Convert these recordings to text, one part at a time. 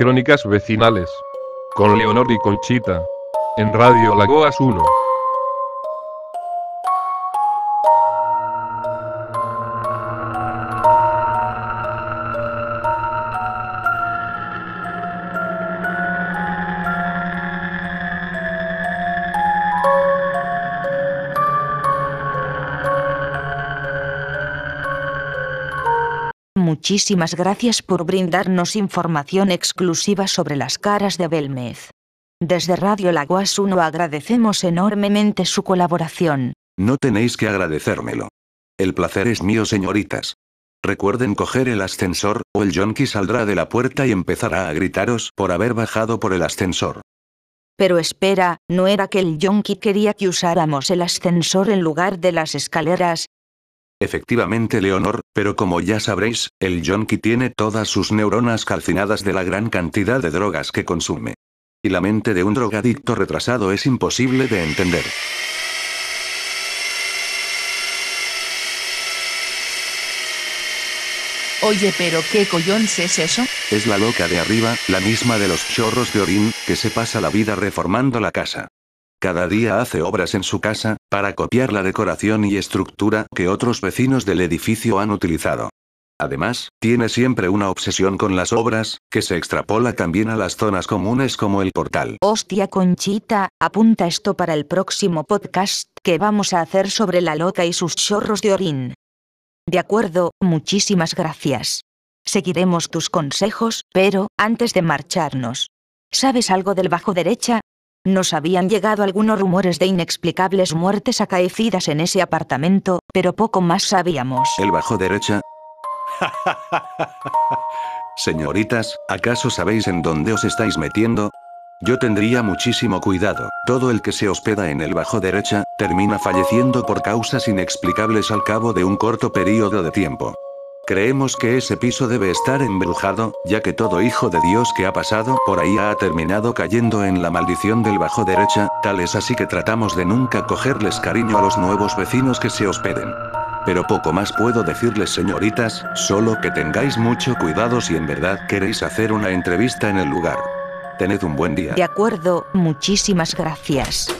Crónicas vecinales. Con Leonor y Conchita. En Radio Lagoas 1. Muchísimas gracias por brindarnos información exclusiva sobre las caras de Belmez. Desde Radio Lagoas 1 agradecemos enormemente su colaboración. No tenéis que agradecérmelo. El placer es mío, señoritas. Recuerden coger el ascensor, o el yonki saldrá de la puerta y empezará a gritaros por haber bajado por el ascensor. Pero espera, ¿no era que el yonki quería que usáramos el ascensor en lugar de las escaleras? Efectivamente, Leonor, pero como ya sabréis, el yonki tiene todas sus neuronas calcinadas de la gran cantidad de drogas que consume. Y la mente de un drogadicto retrasado es imposible de entender. Oye, pero ¿qué collones es eso? Es la loca de arriba, la misma de los chorros de orín, que se pasa la vida reformando la casa. Cada día hace obras en su casa, para copiar la decoración y estructura que otros vecinos del edificio han utilizado. Además, tiene siempre una obsesión con las obras, que se extrapola también a las zonas comunes como el portal. Hostia Conchita, apunta esto para el próximo podcast que vamos a hacer sobre la loca y sus chorros de orín. De acuerdo, muchísimas gracias. Seguiremos tus consejos, pero, antes de marcharnos. ¿Sabes algo del bajo derecha? Nos habían llegado algunos rumores de inexplicables muertes acaecidas en ese apartamento, pero poco más sabíamos. El bajo derecha. Señoritas, ¿acaso sabéis en dónde os estáis metiendo? Yo tendría muchísimo cuidado. Todo el que se hospeda en el bajo derecha, termina falleciendo por causas inexplicables al cabo de un corto periodo de tiempo. Creemos que ese piso debe estar embrujado, ya que todo hijo de Dios que ha pasado por ahí ha terminado cayendo en la maldición del bajo derecha, tal es así que tratamos de nunca cogerles cariño a los nuevos vecinos que se hospeden. Pero poco más puedo decirles señoritas, solo que tengáis mucho cuidado si en verdad queréis hacer una entrevista en el lugar. Tened un buen día. De acuerdo, muchísimas gracias.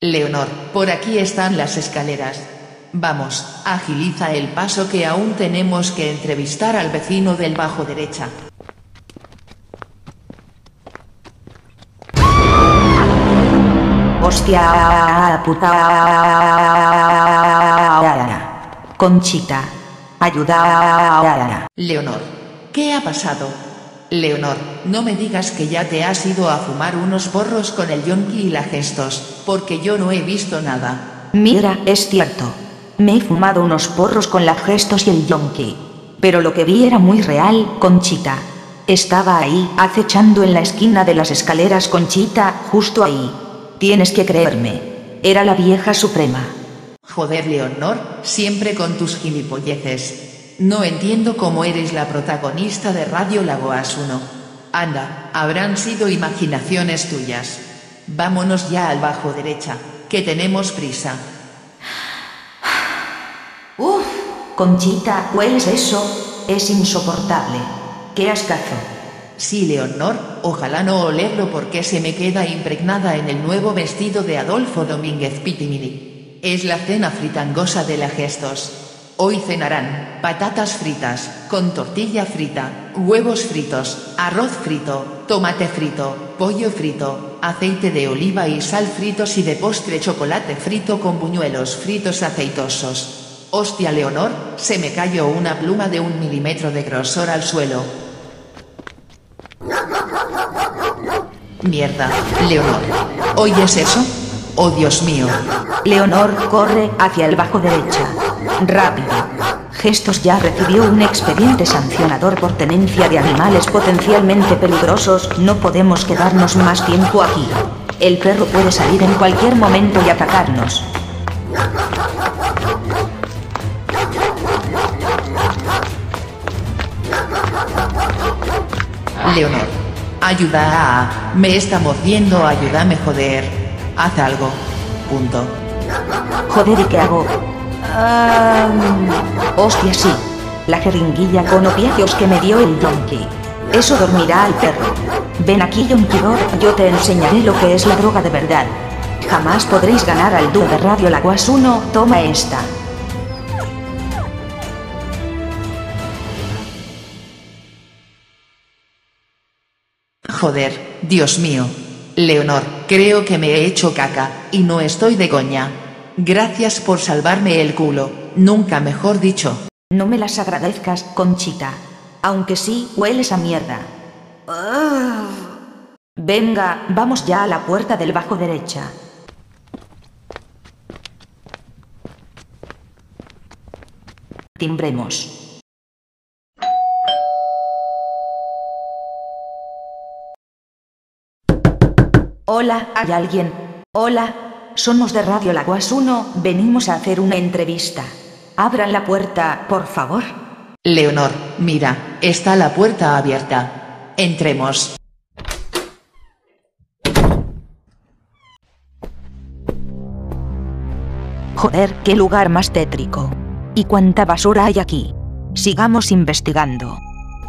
Leonor, por aquí están las escaleras. Vamos, agiliza el paso que aún tenemos que entrevistar al vecino del bajo derecha. Hostia puta. Conchita. Ayuda. Leonor, ¿qué ha pasado? Leonor, no me digas que ya te has ido a fumar unos porros con el yonki y la gestos, porque yo no he visto nada. Mira, es cierto. Me he fumado unos porros con la gestos y el yonki. Pero lo que vi era muy real, Conchita. Estaba ahí, acechando en la esquina de las escaleras, Conchita, justo ahí. Tienes que creerme. Era la vieja suprema. Joder, Leonor, siempre con tus gilipolleces. No entiendo cómo eres la protagonista de Radio Lagoas 1. Anda, habrán sido imaginaciones tuyas. Vámonos ya al bajo derecha, que tenemos prisa. Uf, Conchita, ¿hueles eso? Es insoportable. ¿Qué ascazo? Sí, Leonor, ojalá no olerlo porque se me queda impregnada en el nuevo vestido de Adolfo Domínguez Pitimini. Es la cena fritangosa de la Gestos. Hoy cenarán patatas fritas, con tortilla frita, huevos fritos, arroz frito, tomate frito, pollo frito, aceite de oliva y sal fritos y de postre chocolate frito con buñuelos fritos aceitosos. Hostia Leonor, se me cayó una pluma de un milímetro de grosor al suelo. Mierda, Leonor. ¿Oyes eso? Oh Dios mío. Leonor corre hacia el bajo derecha. Rápido. Gestos ya recibió un expediente sancionador por tenencia de animales potencialmente peligrosos. No podemos quedarnos más tiempo aquí. El perro puede salir en cualquier momento y atacarnos. Leonor. Ayuda a... Me está mordiendo, ayúdame joder. Haz algo. Punto. Joder, ¿y qué hago? Ah, hostia, sí. La jeringuilla con opiáceos que me dio el donkey. Eso dormirá al perro. Ven aquí, Yonkidor, yo te enseñaré lo que es la droga de verdad. Jamás podréis ganar al dúo de Radio Laguas 1, toma esta. Joder, Dios mío. Leonor, creo que me he hecho caca, y no estoy de coña. Gracias por salvarme el culo, nunca mejor dicho. No me las agradezcas, Conchita. Aunque sí, hueles a mierda. Ah. Venga, vamos ya a la puerta del bajo derecha. Timbremos. Hola, ¿hay alguien? Hola, somos de Radio Laguas 1, venimos a hacer una entrevista. Abran la puerta, por favor. Leonor, mira, está la puerta abierta. Entremos. Joder, qué lugar más tétrico. ¿Y cuánta basura hay aquí? Sigamos investigando.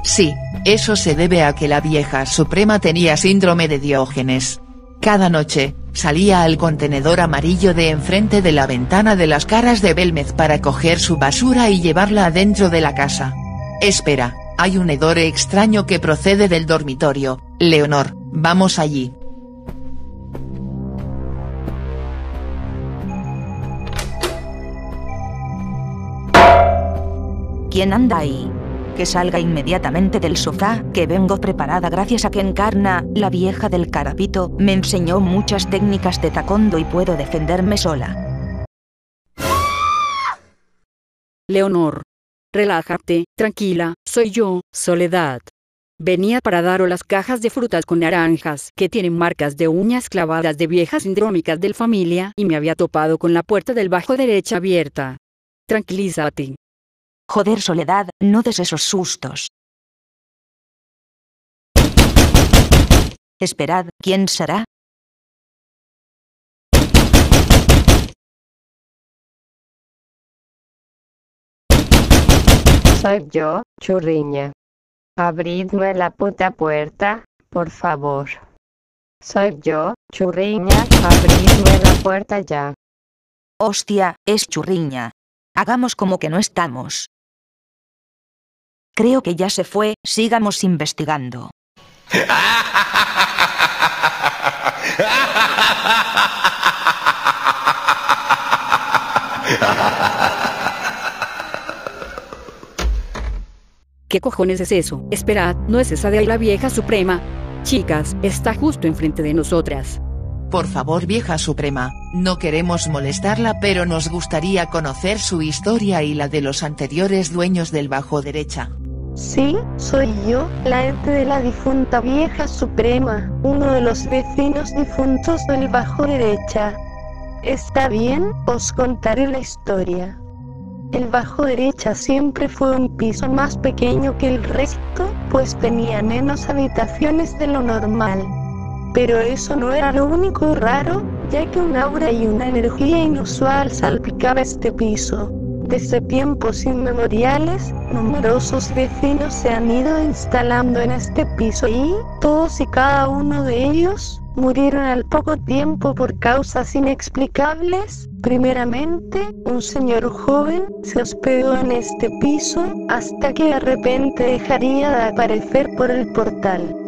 Sí, eso se debe a que la vieja suprema tenía síndrome de Diógenes. Cada noche, salía al contenedor amarillo de enfrente de la ventana de las caras de Belmez para coger su basura y llevarla adentro de la casa. Espera, hay un hedor extraño que procede del dormitorio, Leonor, vamos allí. ¿Quién anda ahí? Que salga inmediatamente del sofá, que vengo preparada gracias a que Encarna, la vieja del carapito, me enseñó muchas técnicas de taekwondo y puedo defenderme sola. Leonor. Relájate, tranquila, soy yo, Soledad. Venía para daros las cajas de frutas con naranjas que tienen marcas de uñas clavadas de viejas sindrómicas del familia y me había topado con la puerta del bajo derecha abierta. Tranquilízate. Joder, Soledad, no des esos sustos. Esperad, ¿quién será? Soy yo, churriña. Abridme la puta puerta, por favor. Soy yo, churriña, abridme la puerta ya. Hostia, es churriña. Hagamos como que no estamos. Creo que ya se fue, sigamos investigando. ¿Qué cojones es eso? Esperad, ¿no es esa de ahí la vieja suprema? Chicas, está justo enfrente de nosotras. Por favor vieja suprema, no queremos molestarla pero nos gustaría conocer su historia y la de los anteriores dueños del bajo derecha. Sí, soy yo, la ente de la difunta vieja suprema, uno de los vecinos difuntos del bajo derecha. Está bien, os contaré la historia. El bajo derecha siempre fue un piso más pequeño que el resto, pues tenía menos habitaciones de lo normal. Pero eso no era lo único raro, ya que un aura y una energía inusual salpicaba este piso. Desde tiempos inmemoriales, numerosos vecinos se han ido instalando en este piso y, todos y cada uno de ellos, murieron al poco tiempo por causas inexplicables. Primeramente, un señor joven se hospedó en este piso hasta que de repente dejaría de aparecer por el portal.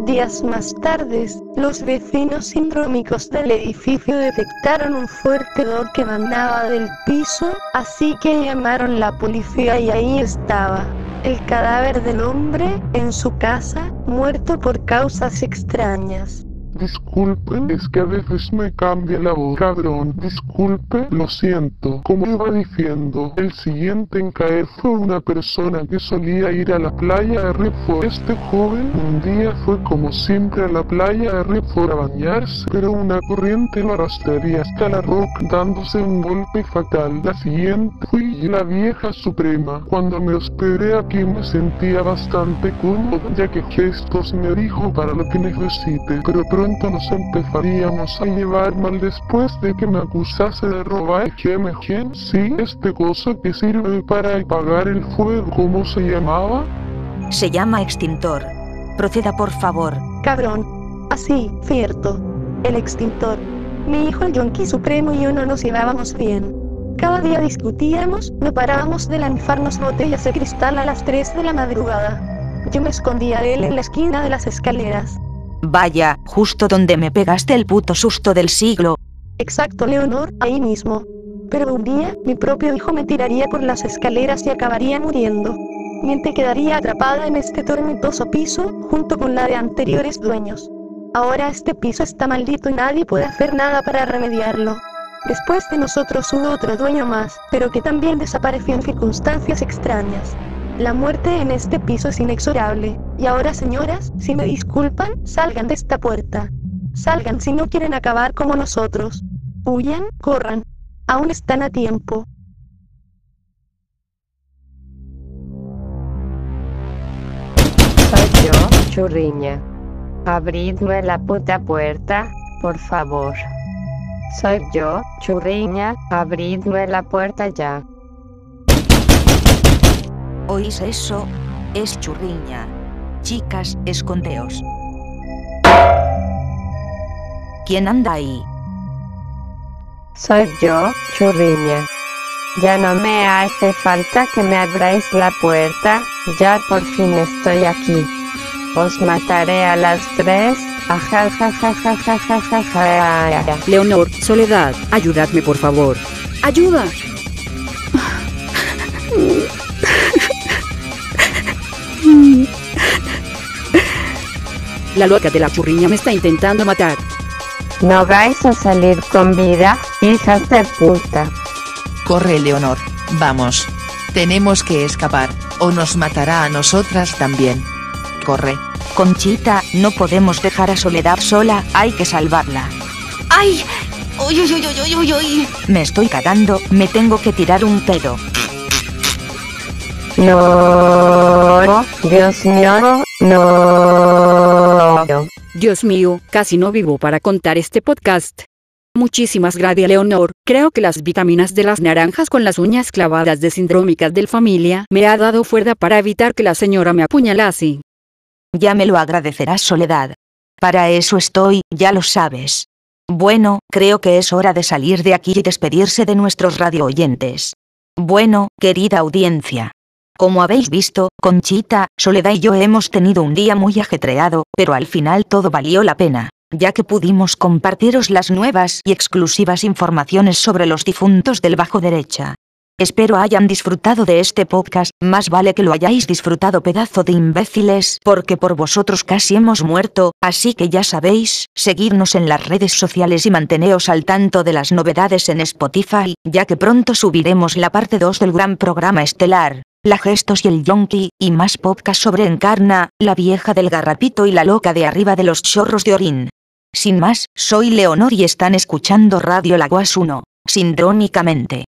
Días más tarde, los vecinos sindrómicos del edificio detectaron un fuerte hedor que emanaba del piso, así que llamaron la policía y ahí estaba el cadáver del hombre en su casa, muerto por causas extrañas. Disculpe, es que a veces me cambia la voz, cabrón. Disculpe, lo siento. Como iba diciendo, el siguiente en caer fue una persona que solía ir a la playa de Redford. Este joven un día fue como siempre a la playa de Redford a bañarse, pero una corriente lo arrastraría hasta la roca, dándose un golpe fatal. La siguiente fui la vieja suprema. Cuando me hospedé aquí me sentía bastante cómodo, ya que gestos me dijo para lo que necesite, pero pronto nos empezaríamos a llevar mal después de que me acusase de robar que me quién sí este cosa que sirve para apagar el fuego ¿cómo se llamaba? Se llama extintor. Proceda por favor. Cabrón. Así, cierto. El extintor. Mi hijo el Yonki Supremo y yo no nos llevábamos bien. Cada día discutíamos, no parábamos de lanzarnos botellas de cristal a las 3 de la madrugada. Yo me escondía de él en la esquina de las escaleras. Vaya, justo donde me pegaste el puto susto del siglo. Exacto, Leonor, ahí mismo. Pero un día, mi propio hijo me tiraría por las escaleras y acabaría muriendo. Miente quedaría atrapada en este tormentoso piso, junto con la de anteriores dueños. Ahora este piso está maldito y nadie puede hacer nada para remediarlo. Después de nosotros hubo otro dueño más, pero que también desapareció en circunstancias extrañas. La muerte en este piso es inexorable, y ahora señoras, si me disculpan, salgan de esta puerta. Salgan si no quieren acabar como nosotros. Huyan, corran. Aún están a tiempo. Soy churriña. Abridme la puta puerta, por favor. Soy yo, churriña, abridme la puerta ya. ¿Oís eso? Es churriña. Chicas, escondeos. ¿Quién anda ahí? Soy yo, churriña. Ya no me hace falta que me abráis la puerta, ya por fin estoy aquí. Os mataré a las tres. Leonor, Soledad, ayudadme por favor. ¡Ayuda! La loca de la churriña me está intentando matar. No vais a salir con vida, hijas de puta. Corre, Leonor. Vamos. Tenemos que escapar, o nos matará a nosotras también. Corre. Conchita, no podemos dejar a Soledad sola, hay que salvarla. ¡Ay! ¡Uy, uy, uy, uy, uy, uy! Me estoy cagando, me tengo que tirar un pedo. No, Dios mío, no. Dios mío, casi no vivo para contar este podcast. Muchísimas gracias Leonor, creo que las vitaminas de las naranjas con las uñas clavadas de sindrómicas del familia me ha dado fuerza para evitar que la señora me apuñalase. Ya me lo agradecerás, Soledad. Para eso estoy, ya lo sabes. Bueno, creo que es hora de salir de aquí y despedirse de nuestros radio oyentes. Bueno, querida audiencia. Como habéis visto, Conchita, Soledad y yo hemos tenido un día muy ajetreado, pero al final todo valió la pena, ya que pudimos compartiros las nuevas y exclusivas informaciones sobre los difuntos del bajo derecha. Espero hayan disfrutado de este podcast, más vale que lo hayáis disfrutado pedazo de imbéciles, porque por vosotros casi hemos muerto, así que ya sabéis, seguidnos en las redes sociales y manteneos al tanto de las novedades en Spotify, ya que pronto subiremos la parte 2 del gran programa estelar, La Gestos y el Yonki, y más podcast sobre Encarna, la vieja del garrapito y la loca de arriba de los chorros de orín. Sin más, soy Leonor y están escuchando Radio Laguas 1, sindrónicamente.